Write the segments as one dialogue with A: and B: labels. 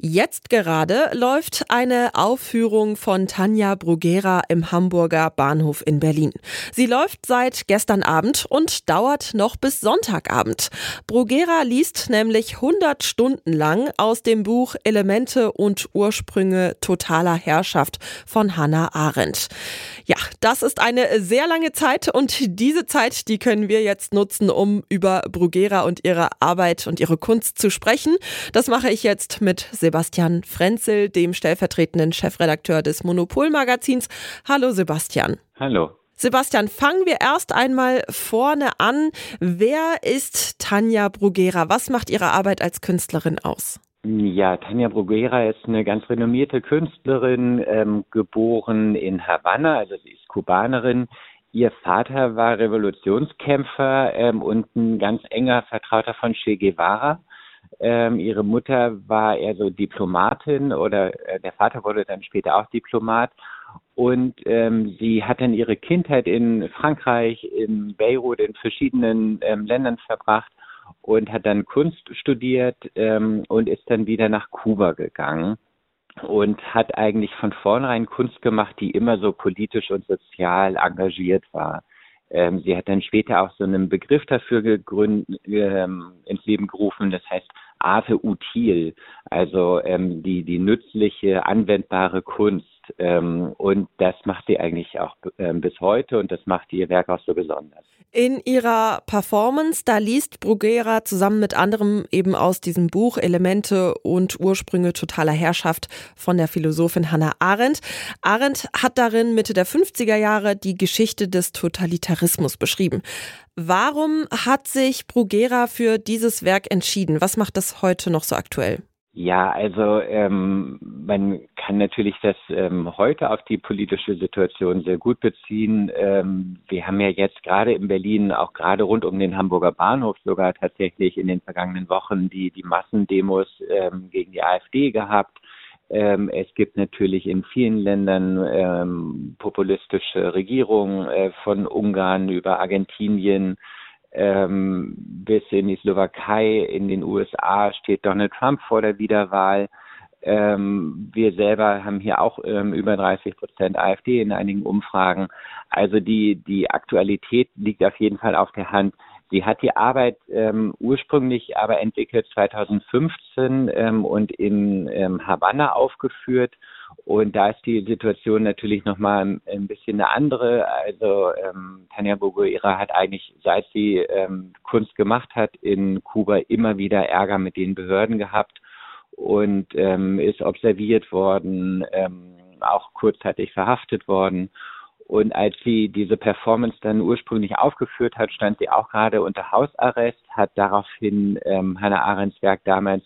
A: Jetzt gerade läuft eine Aufführung von Tanja Bruguera im Hamburger Bahnhof in Berlin. Sie läuft seit gestern Abend und dauert noch bis Sonntagabend. Bruguera liest nämlich 100 Stunden lang aus dem Buch Elemente und Ursprünge totaler Herrschaft von Hannah Arendt. Ja, das ist eine sehr lange Zeit und diese Zeit, die können wir jetzt nutzen, um über Bruguera und ihre Arbeit und ihre Kunst zu sprechen. Das mache ich jetzt mit Sebastian Frenzel, dem stellvertretenden Chefredakteur des Monopol-Magazins. Hallo Sebastian.
B: Hallo.
A: Sebastian, fangen wir erst einmal vorne an. Wer ist Tanja Bruguera? Was macht ihre Arbeit als Künstlerin aus?
B: Ja, Tanja Bruguera ist eine ganz renommierte Künstlerin, ähm, geboren in Havanna, also sie ist Kubanerin. Ihr Vater war Revolutionskämpfer ähm, und ein ganz enger Vertrauter von Che Guevara. Ähm, ihre Mutter war eher so Diplomatin oder äh, der Vater wurde dann später auch Diplomat. Und ähm, sie hat dann ihre Kindheit in Frankreich, in Beirut, in verschiedenen ähm, Ländern verbracht und hat dann Kunst studiert ähm, und ist dann wieder nach Kuba gegangen und hat eigentlich von vornherein Kunst gemacht, die immer so politisch und sozial engagiert war. Ähm, sie hat dann später auch so einen Begriff dafür gegründet, ähm, ins Leben gerufen, das heißt Arte Util, also ähm, die, die nützliche, anwendbare Kunst. Ähm, und das macht sie eigentlich auch ähm, bis heute und das macht ihr Werk auch so besonders.
A: In ihrer Performance, da liest Bruguera zusammen mit anderem eben aus diesem Buch Elemente und Ursprünge totaler Herrschaft von der Philosophin Hannah Arendt. Arendt hat darin Mitte der 50er Jahre die Geschichte des Totalitarismus beschrieben. Warum hat sich Bruguera für dieses Werk entschieden? Was macht das heute noch so aktuell?
B: Ja, also ähm, man kann natürlich das ähm, heute auf die politische Situation sehr gut beziehen. Ähm, wir haben ja jetzt gerade in Berlin, auch gerade rund um den Hamburger Bahnhof sogar tatsächlich in den vergangenen Wochen die, die Massendemos ähm, gegen die AfD gehabt. Ähm, es gibt natürlich in vielen Ländern ähm, populistische Regierungen äh, von Ungarn über Argentinien ähm, bis in die Slowakei, in den USA steht Donald Trump vor der Wiederwahl. Ähm, wir selber haben hier auch ähm, über 30 Prozent AfD in einigen Umfragen. Also die, die Aktualität liegt auf jeden Fall auf der Hand. Sie hat die Arbeit ähm, ursprünglich aber entwickelt 2015 ähm, und in ähm, Havanna aufgeführt. Und da ist die Situation natürlich nochmal ein bisschen eine andere. Also ähm, Tanja Boguera hat eigentlich, seit sie ähm, Kunst gemacht hat, in Kuba immer wieder Ärger mit den Behörden gehabt und ähm, ist observiert worden, ähm, auch kurzzeitig verhaftet worden. Und als sie diese Performance dann ursprünglich aufgeführt hat, stand sie auch gerade unter Hausarrest, hat daraufhin ähm, Hannah Arendts Werk damals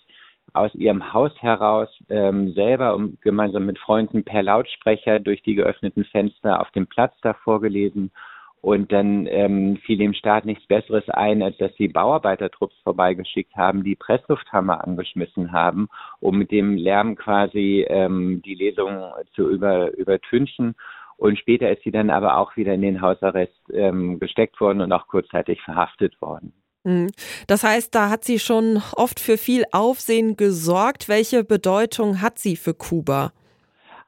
B: aus ihrem Haus heraus ähm, selber um, gemeinsam mit Freunden per Lautsprecher durch die geöffneten Fenster auf dem Platz da vorgelesen. Und dann ähm, fiel dem Staat nichts Besseres ein, als dass sie Bauarbeitertrupps vorbeigeschickt haben, die Presslufthammer angeschmissen haben, um mit dem Lärm quasi ähm, die Lesung zu über, übertünchen. Und später ist sie dann aber auch wieder in den Hausarrest ähm, gesteckt worden und auch kurzzeitig verhaftet worden.
A: Hm. Das heißt, da hat sie schon oft für viel Aufsehen gesorgt. Welche Bedeutung hat sie für Kuba?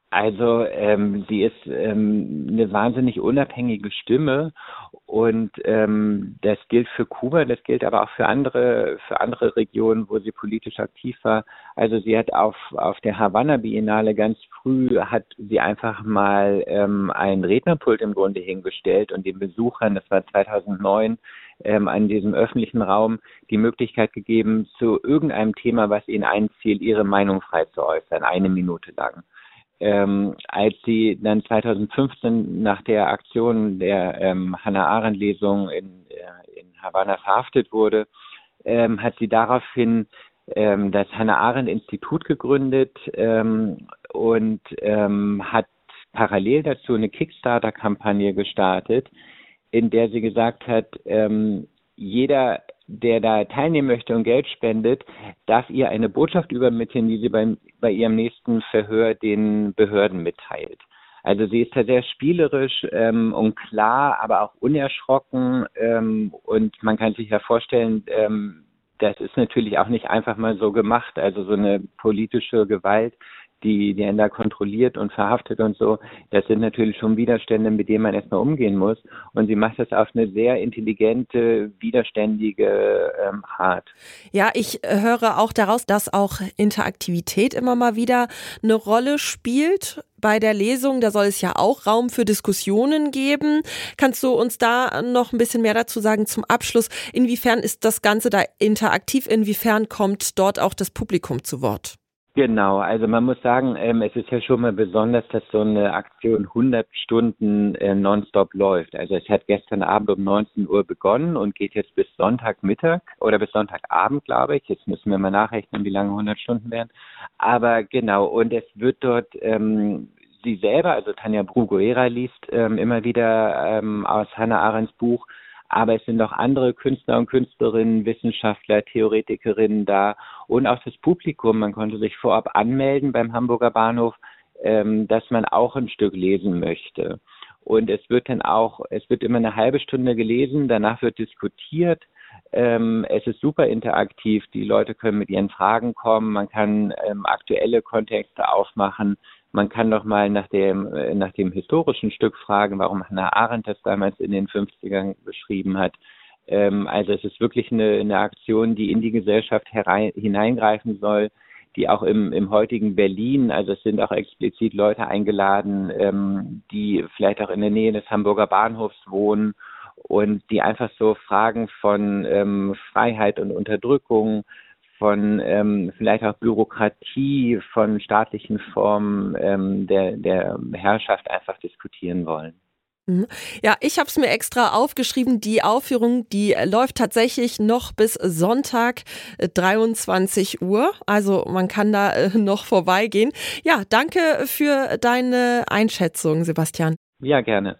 B: Also ähm, sie ist ähm, eine wahnsinnig unabhängige Stimme und ähm, das gilt für Kuba, das gilt aber auch für andere für andere Regionen, wo sie politisch aktiv war. Also sie hat auf auf der Havanna Biennale ganz früh hat sie einfach mal ähm, ein Rednerpult im Grunde hingestellt und den Besuchern, das war 2009 ähm, an diesem öffentlichen Raum die Möglichkeit gegeben, zu irgendeinem Thema, was ihnen einzielt, ihre Meinung frei zu äußern, eine Minute lang ähm, als sie dann 2015 nach der Aktion der ähm, Hannah Arendt Lesung in, äh, in Havanna verhaftet wurde, ähm, hat sie daraufhin ähm, das Hannah Arendt Institut gegründet ähm, und ähm, hat parallel dazu eine Kickstarter-Kampagne gestartet, in der sie gesagt hat, ähm, jeder der da teilnehmen möchte und Geld spendet, darf ihr eine Botschaft übermitteln, die sie beim, bei ihrem nächsten Verhör den Behörden mitteilt. Also sie ist ja sehr spielerisch ähm, und klar, aber auch unerschrocken. Ähm, und man kann sich ja vorstellen, ähm, das ist natürlich auch nicht einfach mal so gemacht. Also so eine politische Gewalt die, die Länder kontrolliert und verhaftet und so, das sind natürlich schon Widerstände, mit denen man erstmal umgehen muss. Und sie macht das auf eine sehr intelligente, widerständige ähm, Art.
A: Ja, ich höre auch daraus, dass auch Interaktivität immer mal wieder eine Rolle spielt bei der Lesung. Da soll es ja auch Raum für Diskussionen geben. Kannst du uns da noch ein bisschen mehr dazu sagen zum Abschluss? Inwiefern ist das Ganze da interaktiv? Inwiefern kommt dort auch das Publikum zu Wort?
B: Genau, also man muss sagen, ähm, es ist ja schon mal besonders, dass so eine Aktion 100 Stunden äh, nonstop läuft. Also es hat gestern Abend um 19 Uhr begonnen und geht jetzt bis Sonntagmittag oder bis Sonntagabend, glaube ich. Jetzt müssen wir mal nachrechnen, wie lange 100 Stunden wären. Aber genau, und es wird dort ähm, sie selber, also Tanja Bruguera liest ähm, immer wieder ähm, aus Hannah Arendts Buch aber es sind auch andere Künstler und Künstlerinnen, Wissenschaftler, Theoretikerinnen da und auch das Publikum. Man konnte sich vorab anmelden beim Hamburger Bahnhof, ähm, dass man auch ein Stück lesen möchte. Und es wird dann auch, es wird immer eine halbe Stunde gelesen, danach wird diskutiert. Ähm, es ist super interaktiv. Die Leute können mit ihren Fragen kommen. Man kann ähm, aktuelle Kontexte aufmachen. Man kann doch mal nach dem, äh, nach dem historischen Stück fragen, warum Hannah Arendt das damals in den 50ern beschrieben hat. Ähm, also es ist wirklich eine, eine Aktion, die in die Gesellschaft herein, hineingreifen soll, die auch im, im heutigen Berlin, also es sind auch explizit Leute eingeladen, ähm, die vielleicht auch in der Nähe des Hamburger Bahnhofs wohnen und die einfach so Fragen von ähm, Freiheit und Unterdrückung, von ähm, vielleicht auch Bürokratie, von staatlichen Formen ähm, der, der Herrschaft einfach diskutieren wollen.
A: Mhm. Ja, ich habe es mir extra aufgeschrieben. Die Aufführung, die läuft tatsächlich noch bis Sonntag 23 äh, Uhr. Also man kann da äh, noch vorbeigehen. Ja, danke für deine Einschätzung, Sebastian.
B: Ja, gerne.